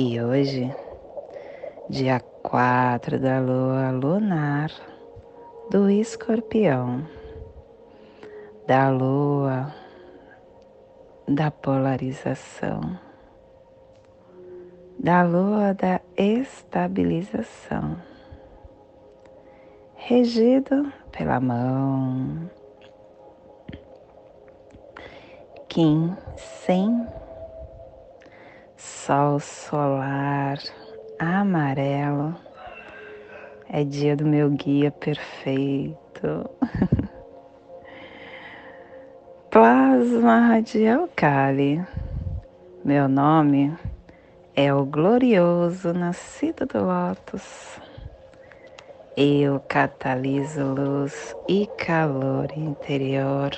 e hoje, dia 4 da lua lunar do escorpião, da lua da polarização, da lua da estabilização, regido pela mão Kim sem sol solar amarelo. É dia do meu guia perfeito. Plasma Radial Kali. Meu nome é o glorioso nascido do Lótus. Eu cataliso luz e calor interior.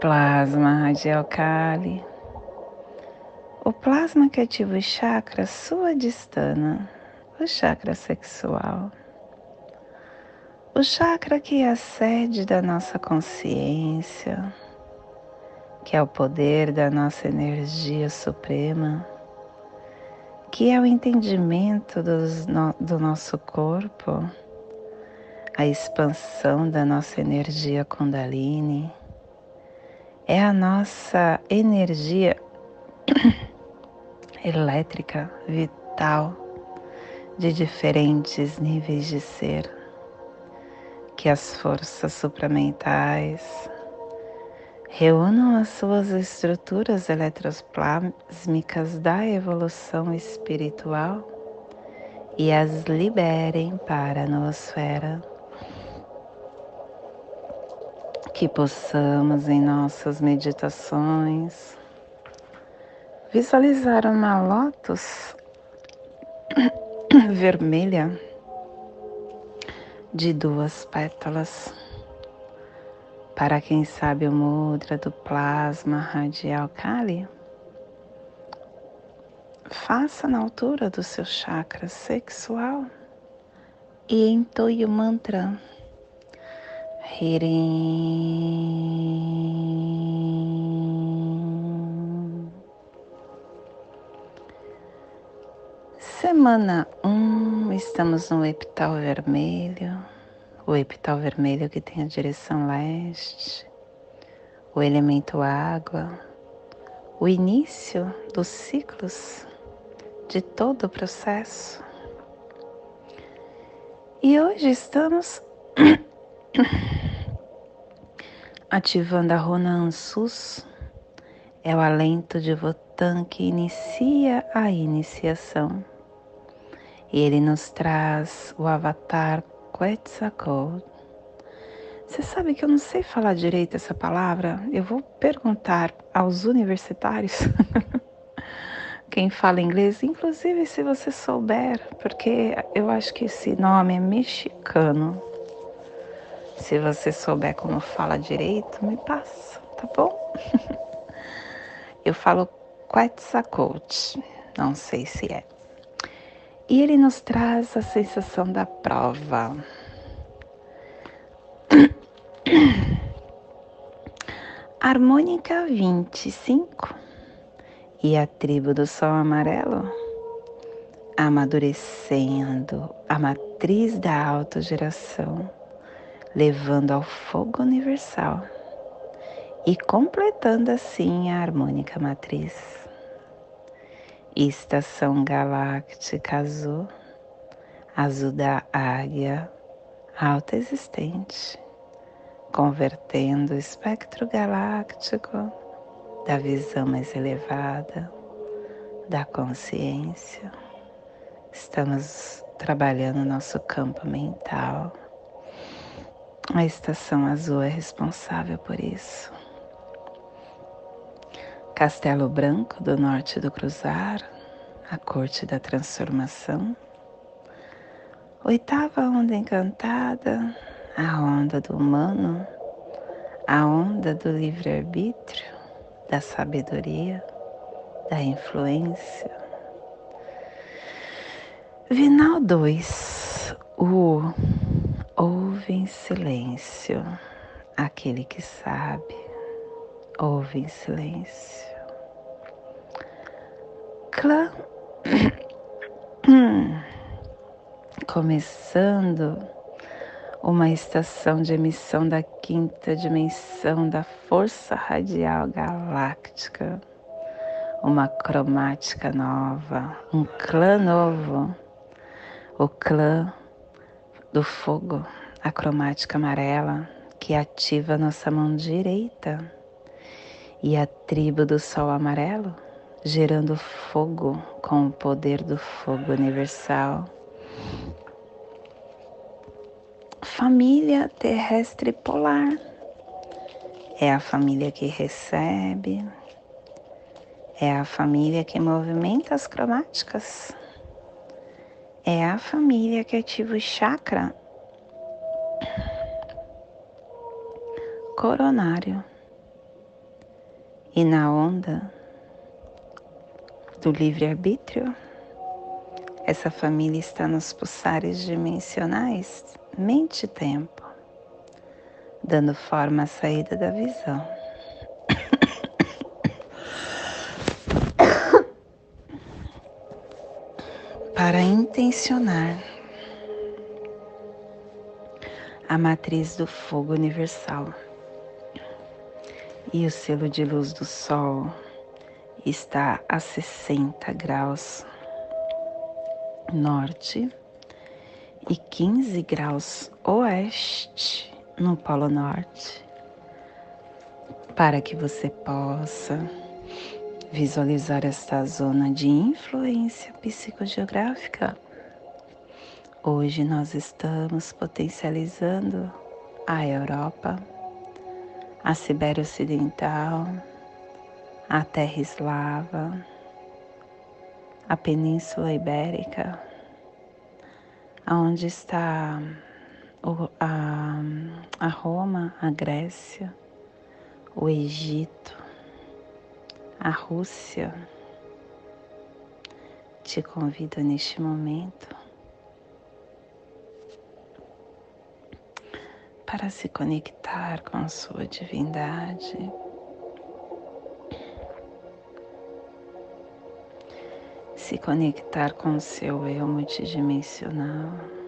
Plasma Radial Kali o plasma que ativa o chakra suadistana, o chakra sexual. O chakra que é a sede da nossa consciência, que é o poder da nossa energia suprema, que é o entendimento do nosso corpo, a expansão da nossa energia Kundalini, é a nossa energia elétrica, vital, de diferentes níveis de ser, que as forças supramentais reúnam as suas estruturas eletroplásmicas da evolução espiritual e as liberem para a noosfera. Que possamos em nossas meditações visualizar uma lótus vermelha de duas pétalas. Para quem sabe o mudra do plasma radial Kali, faça na altura do seu chakra sexual e entoie o mantra Hirim. Semana. 1, um, estamos no epital vermelho, o epital vermelho que tem a direção leste, o elemento água, o início dos ciclos de todo o processo. E hoje estamos ativando a Rona Ansus, é o alento de Votan que inicia a iniciação e ele nos traz o avatar Quetzalcoatl. Você sabe que eu não sei falar direito essa palavra? Eu vou perguntar aos universitários. Quem fala inglês, inclusive se você souber, porque eu acho que esse nome é mexicano. Se você souber como fala direito, me passa, tá bom? Eu falo Quetzalcoatl, não sei se é. E ele nos traz a sensação da prova. Harmônica 25 e a tribo do sol amarelo amadurecendo a matriz da autogeração, levando ao fogo universal e completando assim a harmônica matriz. Estação Galáctica Azul, Azul da Águia, Alta Existente, convertendo o espectro galáctico da visão mais elevada, da consciência. Estamos trabalhando nosso campo mental. A estação azul é responsável por isso. Castelo Branco do norte do Cruzar, a corte da transformação. Oitava onda encantada, a onda do humano, a onda do livre-arbítrio, da sabedoria, da influência. Vinal 2, o ouve em silêncio, aquele que sabe, ouve em silêncio. Clã. Começando uma estação de emissão da quinta dimensão da força radial galáctica, uma cromática nova, um clã novo, o clã do fogo, a cromática amarela que ativa nossa mão direita, e a tribo do sol amarelo, gerando fogo com o poder do fogo universal família terrestre polar. É a família que recebe, é a família que movimenta as cromáticas, é a família que ativa o chakra coronário. E na onda do livre-arbítrio, essa família está nos pulsares dimensionais mente e tempo, dando forma à saída da visão. Para intencionar a matriz do fogo universal e o selo de luz do Sol está a 60 graus norte e 15 graus oeste no Polo Norte, para que você possa visualizar esta zona de influência psicogeográfica. Hoje nós estamos potencializando a Europa, a Sibéria Ocidental, a Terra Eslava, a Península Ibérica onde está a, a Roma, a Grécia, o Egito, a Rússia. Te convido neste momento para se conectar com sua divindade. se conectar com seu eu multidimensional.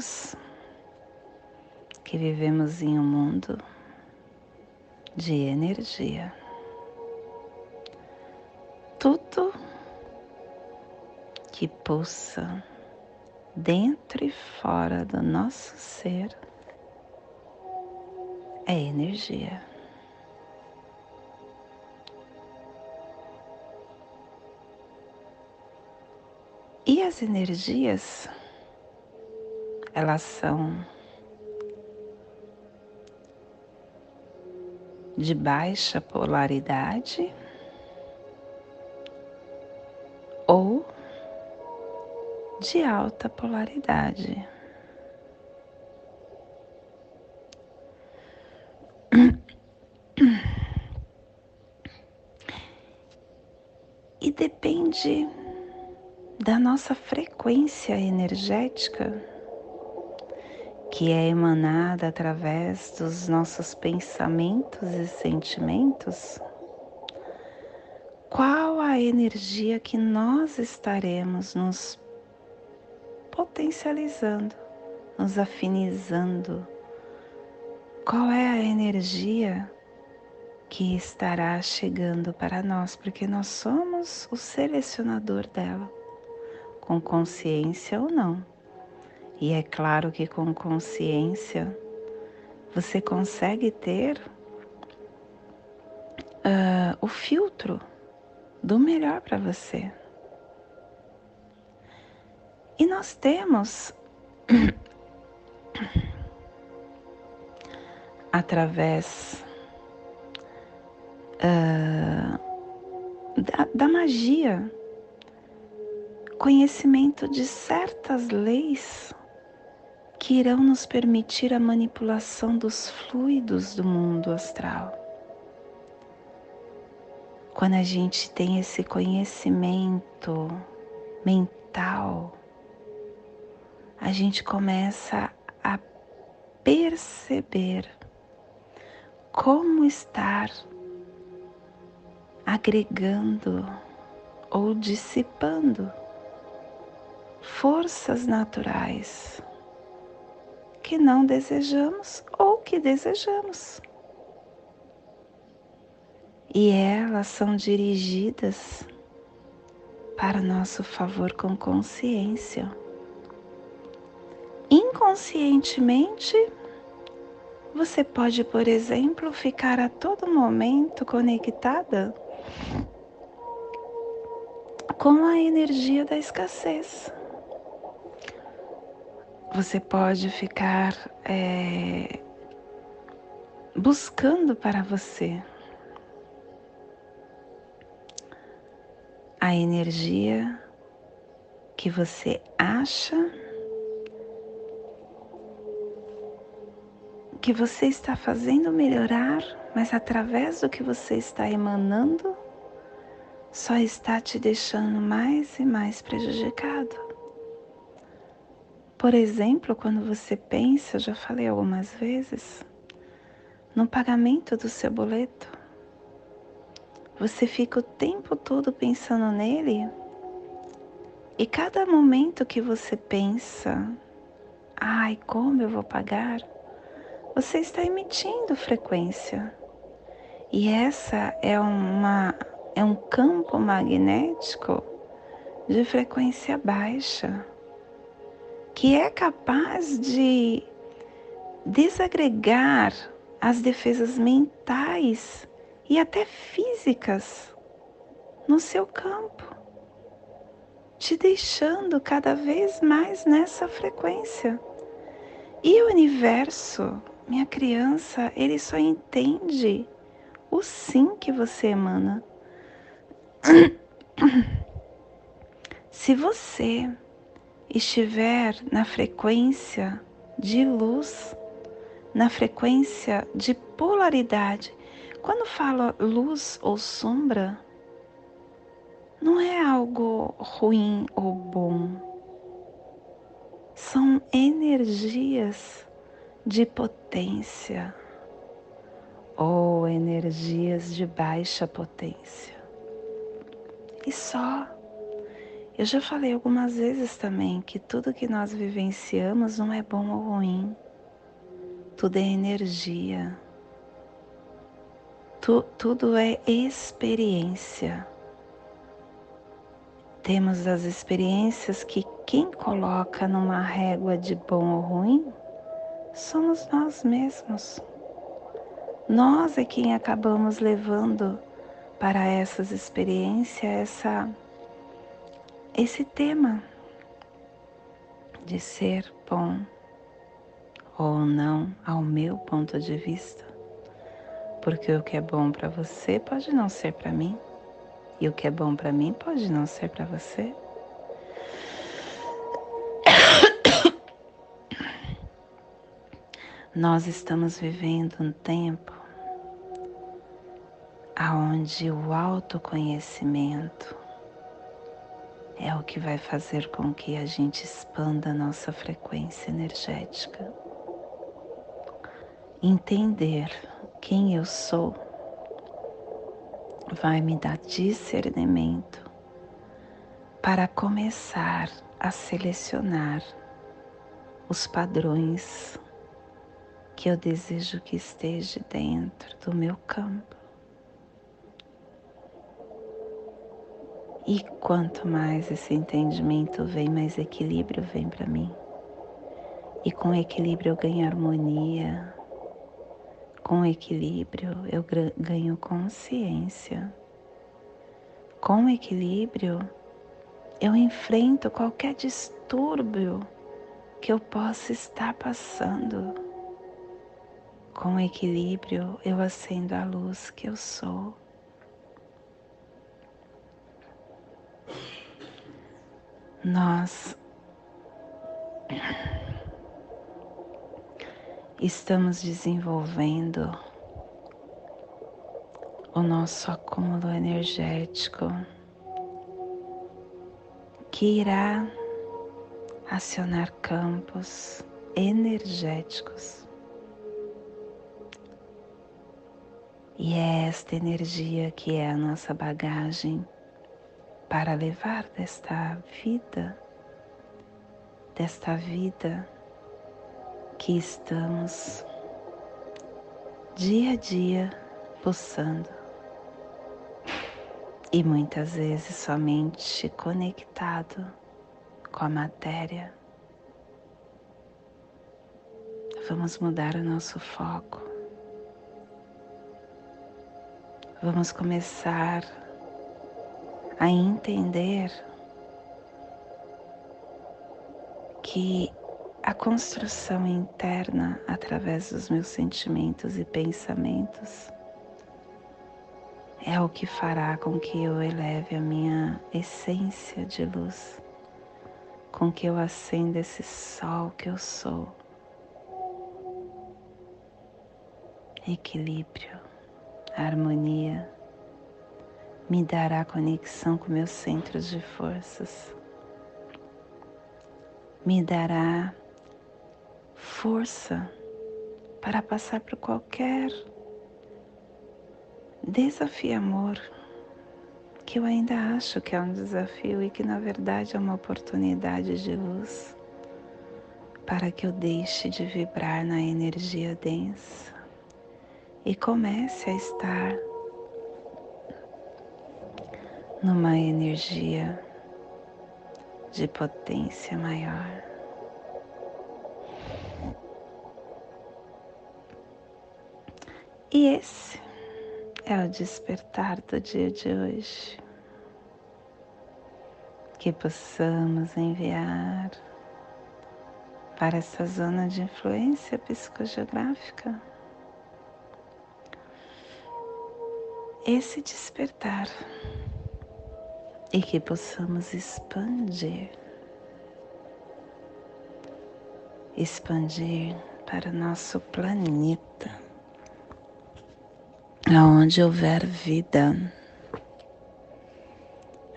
Sabemos que vivemos em um mundo de energia. Tudo que pulsa dentro e fora do nosso ser é energia. E as energias, elas são de baixa polaridade ou de alta polaridade. E depende da nossa frequência energética que é emanada através dos nossos pensamentos e sentimentos, qual a energia que nós estaremos nos potencializando, nos afinizando? Qual é a energia que estará chegando para nós? Porque nós somos o selecionador dela com consciência ou não. E é claro que com consciência você consegue ter uh, o filtro do melhor para você. E nós temos, através uh, da, da magia, conhecimento de certas leis que irão nos permitir a manipulação dos fluidos do mundo astral. Quando a gente tem esse conhecimento mental, a gente começa a perceber como estar agregando ou dissipando forças naturais que não desejamos ou que desejamos. E elas são dirigidas para nosso favor com consciência. Inconscientemente, você pode, por exemplo, ficar a todo momento conectada com a energia da escassez você pode ficar é, buscando para você a energia que você acha que você está fazendo melhorar, mas através do que você está emanando, só está te deixando mais e mais prejudicado. Por exemplo, quando você pensa, já falei algumas vezes, no pagamento do seu boleto, você fica o tempo todo pensando nele e cada momento que você pensa, ai, como eu vou pagar, você está emitindo frequência. E essa é uma é um campo magnético de frequência baixa que é capaz de desagregar as defesas mentais e até físicas no seu campo, te deixando cada vez mais nessa frequência. E o universo, minha criança, ele só entende o sim que você emana. Se você estiver na frequência de luz, na frequência de polaridade. Quando falo luz ou sombra, não é algo ruim ou bom. São energias de potência ou energias de baixa potência. E só eu já falei algumas vezes também que tudo que nós vivenciamos não é bom ou ruim. Tudo é energia. Tu, tudo é experiência. Temos as experiências que quem coloca numa régua de bom ou ruim somos nós mesmos. Nós é quem acabamos levando para essas experiências essa esse tema de ser bom ou não ao meu ponto de vista, porque o que é bom para você pode não ser para mim e o que é bom para mim pode não ser para você. Nós estamos vivendo um tempo aonde o autoconhecimento é o que vai fazer com que a gente expanda a nossa frequência energética. Entender quem eu sou vai me dar discernimento para começar a selecionar os padrões que eu desejo que esteja dentro do meu campo. E quanto mais esse entendimento vem, mais equilíbrio vem para mim. E com equilíbrio eu ganho harmonia. Com equilíbrio eu ganho consciência. Com equilíbrio eu enfrento qualquer distúrbio que eu possa estar passando. Com equilíbrio eu acendo a luz que eu sou. Nós estamos desenvolvendo o nosso acúmulo energético que irá acionar campos energéticos. E é esta energia que é a nossa bagagem para levar desta vida, desta vida que estamos dia a dia pulsando e muitas vezes somente conectado com a matéria. Vamos mudar o nosso foco. Vamos começar a entender que a construção interna através dos meus sentimentos e pensamentos é o que fará com que eu eleve a minha essência de luz, com que eu acenda esse sol que eu sou. Equilíbrio, harmonia me dará conexão com meus centros de forças, me dará força para passar por qualquer desafio amor que eu ainda acho que é um desafio e que na verdade é uma oportunidade de luz para que eu deixe de vibrar na energia densa e comece a estar numa energia de potência maior. E esse é o despertar do dia de hoje. Que possamos enviar para essa zona de influência psicogeográfica esse despertar e que possamos expandir. Expandir para nosso planeta, aonde houver vida,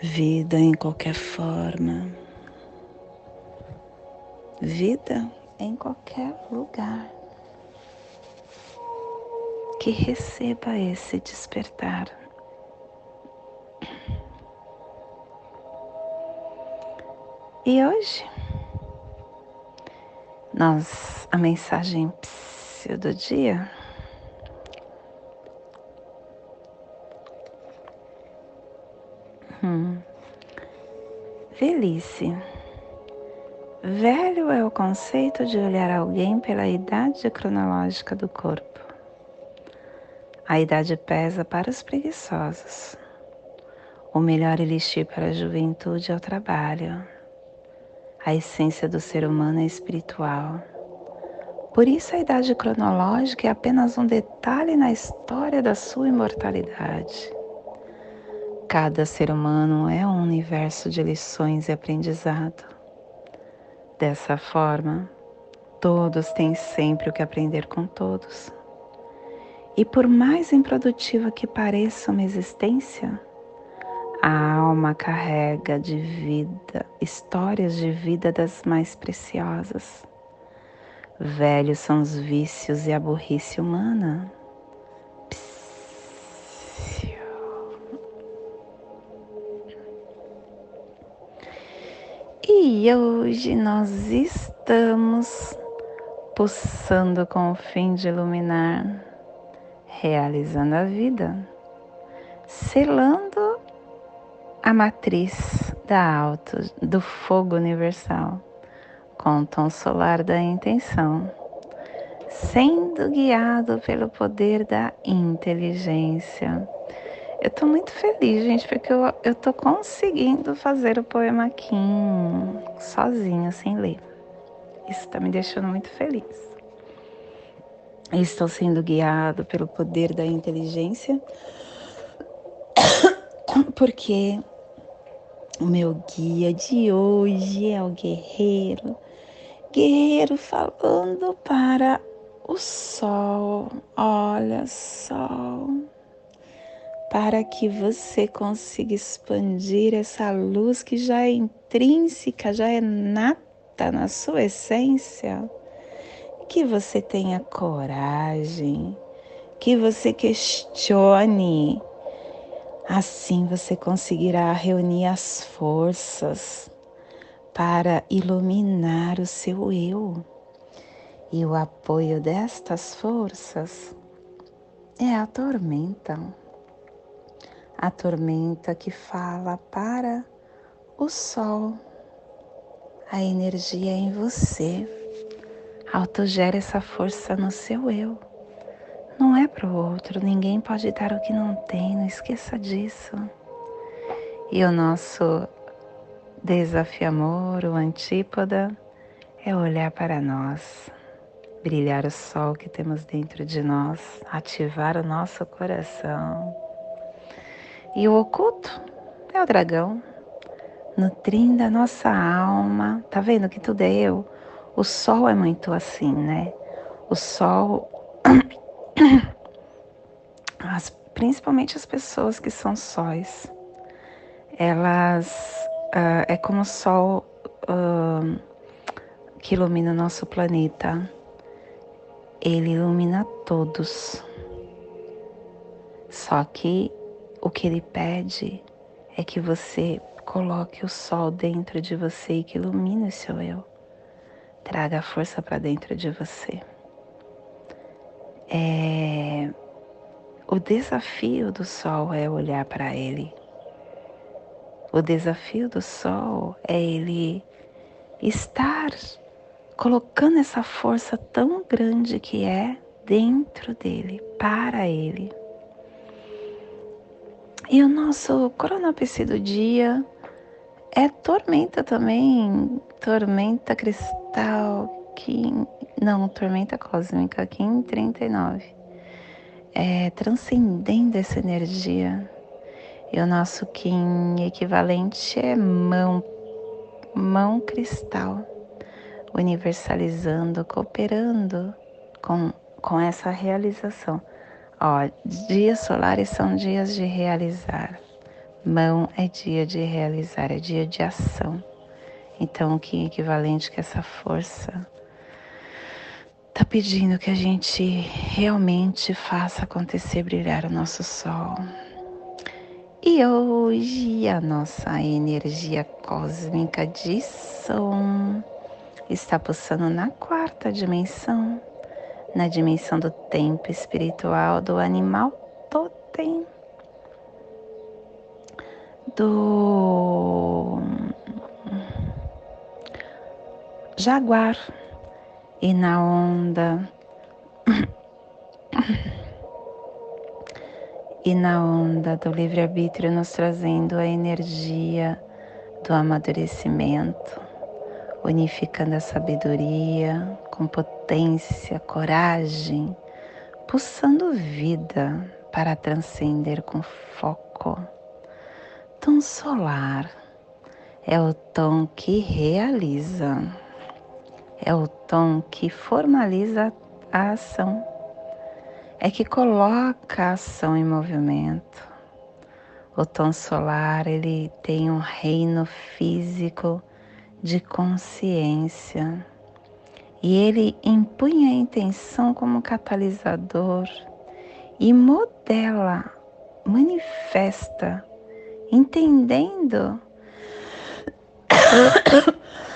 vida em qualquer forma, vida em qualquer lugar, que receba esse despertar E hoje, nós, a mensagem do dia hum. Velhice. Velho é o conceito de olhar alguém pela idade cronológica do corpo. A idade pesa para os preguiçosos. O melhor elixir para a juventude é o trabalho. A essência do ser humano é espiritual. Por isso, a idade cronológica é apenas um detalhe na história da sua imortalidade. Cada ser humano é um universo de lições e aprendizado. Dessa forma, todos têm sempre o que aprender com todos. E por mais improdutiva que pareça uma existência, A alma carrega de vida, histórias de vida das mais preciosas. Velhos são os vícios e a burrice humana. E hoje nós estamos pulsando com o fim de iluminar, realizando a vida, selando a matriz da alto do fogo universal com o tom solar da intenção, sendo guiado pelo poder da inteligência eu tô muito feliz, gente, porque eu, eu tô conseguindo fazer o poema aqui sozinha, sem ler. Isso tá me deixando muito feliz. Estou sendo guiado pelo poder da inteligência, porque o meu guia de hoje é o guerreiro. Guerreiro falando para o sol. Olha, sol para que você consiga expandir essa luz que já é intrínseca, já é nata na sua essência. Que você tenha coragem, que você questione. Assim você conseguirá reunir as forças para iluminar o seu eu. E o apoio destas forças é a tormenta a tormenta que fala para o sol. A energia em você. Autogera essa força no seu eu. Não é para o outro, ninguém pode dar o que não tem, não esqueça disso. E o nosso desafio amor, o antípoda, é olhar para nós, brilhar o sol que temos dentro de nós, ativar o nosso coração e o oculto é o dragão, nutrindo a nossa alma. Tá vendo que tudo é eu? O sol é muito assim, né? O sol, as, principalmente as pessoas que são sóis, elas uh, é como o sol uh, que ilumina o nosso planeta. Ele ilumina todos. Só que o que ele pede é que você coloque o sol dentro de você e que ilumine o seu eu. Traga a força para dentro de você. É... O desafio do sol é olhar para ele. O desafio do sol é ele estar colocando essa força tão grande que é dentro dele, para ele. E o nosso cronopsi do dia é tormenta também, tormenta cristal, Kim, não, tormenta cósmica, Kim 39. É, transcendendo essa energia. E o nosso Kim equivalente é mão, mão cristal, universalizando, cooperando com, com essa realização. Ó, dias solares são dias de realizar. Mão é dia de realizar, é dia de ação. Então, que equivalente que essa força tá pedindo que a gente realmente faça acontecer brilhar o nosso sol. E hoje a nossa energia cósmica de som está pulsando na quarta dimensão na dimensão do tempo espiritual do animal totem, do jaguar e na onda e na onda do livre-arbítrio nos trazendo a energia do amadurecimento, unificando a sabedoria com potência, coragem, pulsando vida para transcender com foco. Tom solar é o tom que realiza, é o tom que formaliza a ação, é que coloca a ação em movimento. O tom solar, ele tem um reino físico de consciência e ele impunha a intenção como catalisador e modela, manifesta, entendendo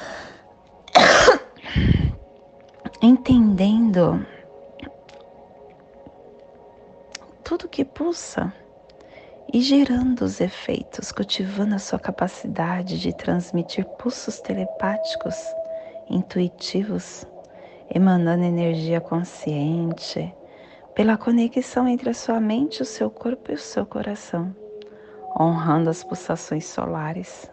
entendendo tudo que pulsa e gerando os efeitos, cultivando a sua capacidade de transmitir pulsos telepáticos, intuitivos, emanando energia consciente, pela conexão entre a sua mente, o seu corpo e o seu coração, honrando as pulsações solares.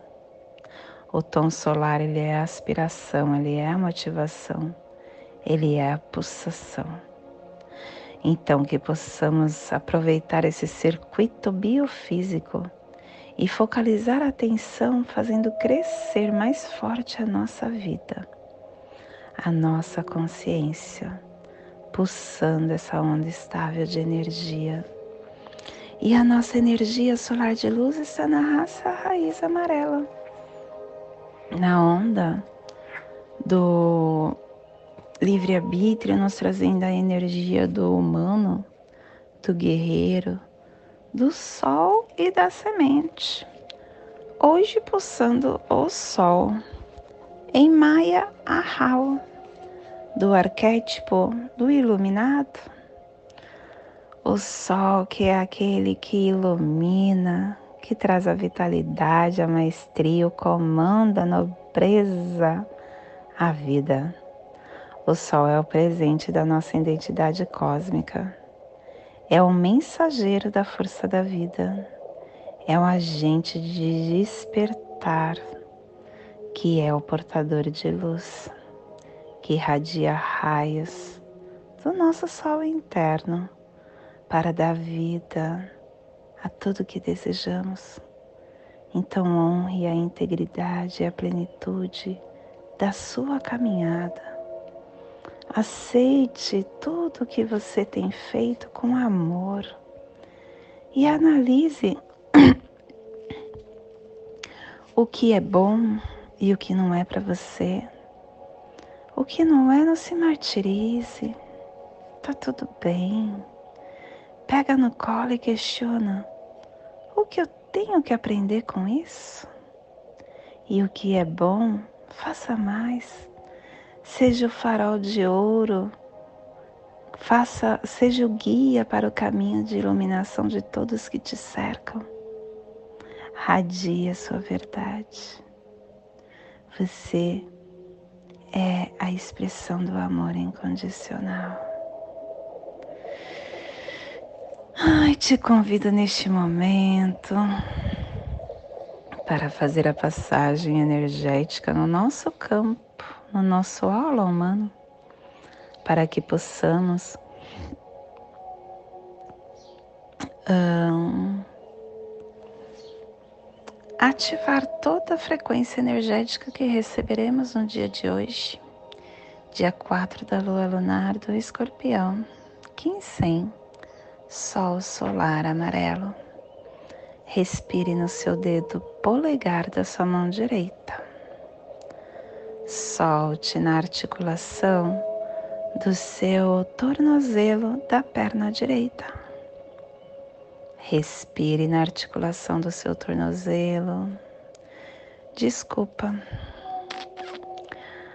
O tom solar, ele é a aspiração, ele é a motivação, ele é a pulsação. Então, que possamos aproveitar esse circuito biofísico e focalizar a atenção, fazendo crescer mais forte a nossa vida, a nossa consciência, pulsando essa onda estável de energia. E a nossa energia solar de luz está na raça raiz amarela, na onda do livre-arbítrio, nos trazendo a energia do humano, do guerreiro, do sol e da semente. Hoje pulsando o sol em Maia Ahau, do arquétipo do iluminado. O sol que é aquele que ilumina, que traz a vitalidade, a maestria, o comando, a nobreza, a vida. O Sol é o presente da nossa identidade cósmica. É o mensageiro da força da vida. É o agente de despertar, que é o portador de luz, que irradia raios do nosso Sol interno para dar vida a tudo que desejamos. Então honre a integridade e a plenitude da sua caminhada Aceite tudo o que você tem feito com amor e analise o que é bom e o que não é para você. O que não é, não se martirize. Tá tudo bem. Pega no colo e questiona: o que eu tenho que aprender com isso? E o que é bom, faça mais seja o farol de ouro, faça, seja o guia para o caminho de iluminação de todos que te cercam. Radie a sua verdade. Você é a expressão do amor incondicional. Ai, te convido neste momento para fazer a passagem energética no nosso campo no nosso aula humano, para que possamos um, ativar toda a frequência energética que receberemos no dia de hoje, dia 4 da lua lunar do escorpião, Quincem, Sol solar amarelo. Respire no seu dedo polegar da sua mão direita. Solte na articulação do seu tornozelo da perna direita. Respire na articulação do seu tornozelo. Desculpa.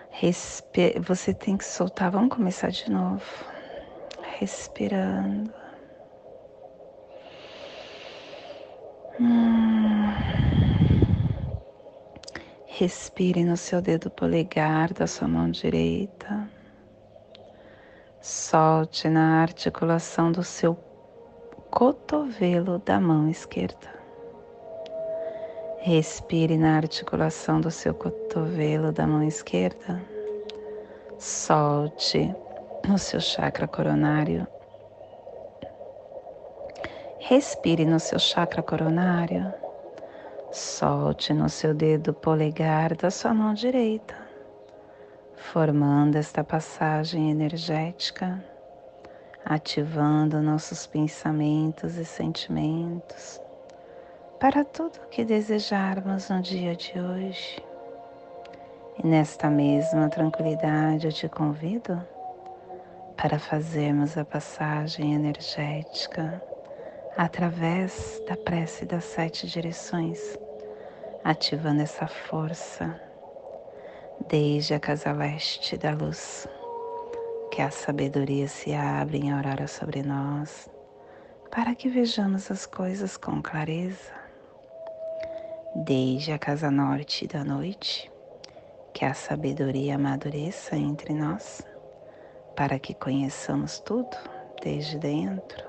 Respi Você tem que soltar. Vamos começar de novo. Respirando. Hum. Respire no seu dedo polegar da sua mão direita. Solte na articulação do seu cotovelo da mão esquerda. Respire na articulação do seu cotovelo da mão esquerda. Solte no seu chakra coronário. Respire no seu chakra coronário. Solte no seu dedo polegar da sua mão direita, formando esta passagem energética, ativando nossos pensamentos e sentimentos, para tudo o que desejarmos no dia de hoje. E nesta mesma tranquilidade eu te convido para fazermos a passagem energética através da prece das sete direções, ativando essa força desde a casa leste da luz, que a sabedoria se abre em aurora sobre nós, para que vejamos as coisas com clareza. Desde a casa norte da noite, que a sabedoria amadureça entre nós, para que conheçamos tudo desde dentro,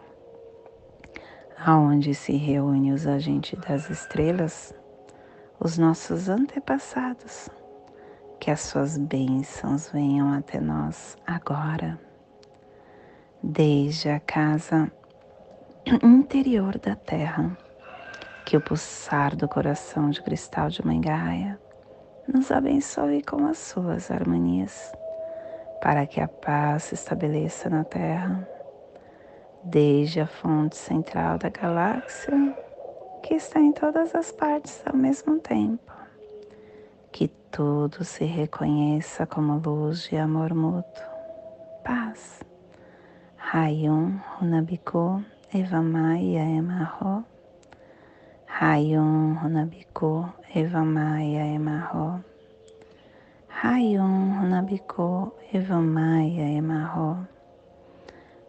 aonde se reúnem os agentes das estrelas, os nossos antepassados, que as suas bênçãos venham até nós agora, desde a casa interior da Terra, que o pulsar do coração de cristal de Mangaia nos abençoe com as suas harmonias, para que a paz se estabeleça na Terra, desde a fonte central da galáxia, que está em todas as partes ao mesmo tempo. Que tudo se reconheça como luz de amor mútuo, paz. Rayum Runabiku Evamaya Emarro Rayon Runabiku Evamaya Emarro. Rayon Runabiku Evamaya Emarro.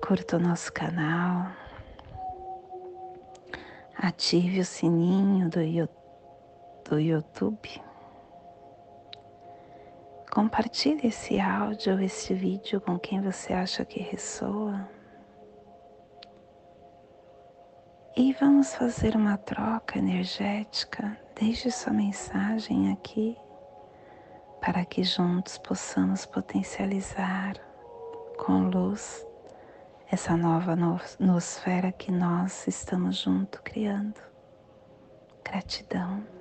curta o nosso canal, ative o sininho do, do YouTube, compartilhe esse áudio ou esse vídeo com quem você acha que ressoa. E vamos fazer uma troca energética. Deixe sua mensagem aqui para que juntos possamos potencializar com luz essa nova nosfera que nós estamos junto criando. Gratidão.